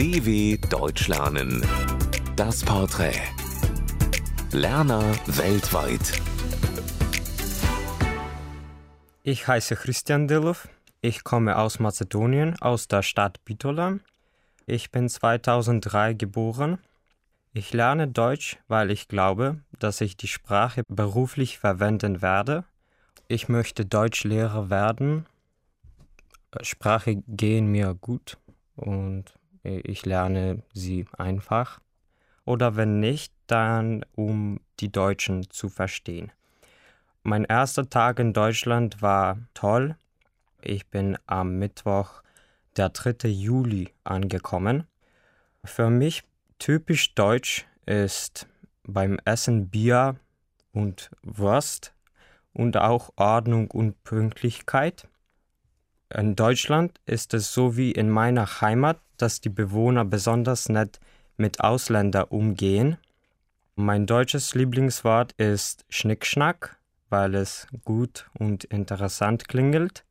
DW Deutsch lernen. Das Porträt. Lerner weltweit. Ich heiße Christian Dilov. Ich komme aus Mazedonien, aus der Stadt Bitola. Ich bin 2003 geboren. Ich lerne Deutsch, weil ich glaube, dass ich die Sprache beruflich verwenden werde. Ich möchte Deutschlehrer werden. Sprache gehen mir gut und ich lerne sie einfach. Oder wenn nicht, dann um die Deutschen zu verstehen. Mein erster Tag in Deutschland war toll. Ich bin am Mittwoch, der 3. Juli, angekommen. Für mich typisch deutsch ist beim Essen Bier und Wurst und auch Ordnung und Pünktlichkeit. In Deutschland ist es so wie in meiner Heimat, dass die Bewohner besonders nett mit Ausländern umgehen. Mein deutsches Lieblingswort ist Schnickschnack, weil es gut und interessant klingelt.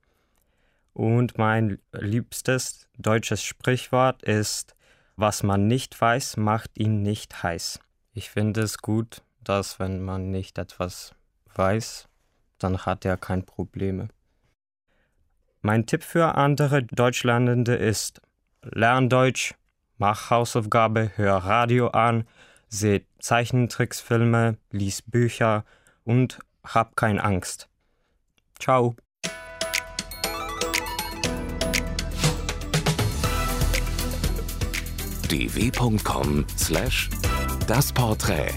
Und mein liebstes deutsches Sprichwort ist was man nicht weiß, macht ihn nicht heiß. Ich finde es gut, dass wenn man nicht etwas weiß, dann hat er kein Probleme. Mein Tipp für andere Deutschlernende ist, lern Deutsch, mach Hausaufgabe, hör Radio an, seh Zeichentricksfilme, lies Bücher und hab keine Angst. Ciao. dw.com/das Porträt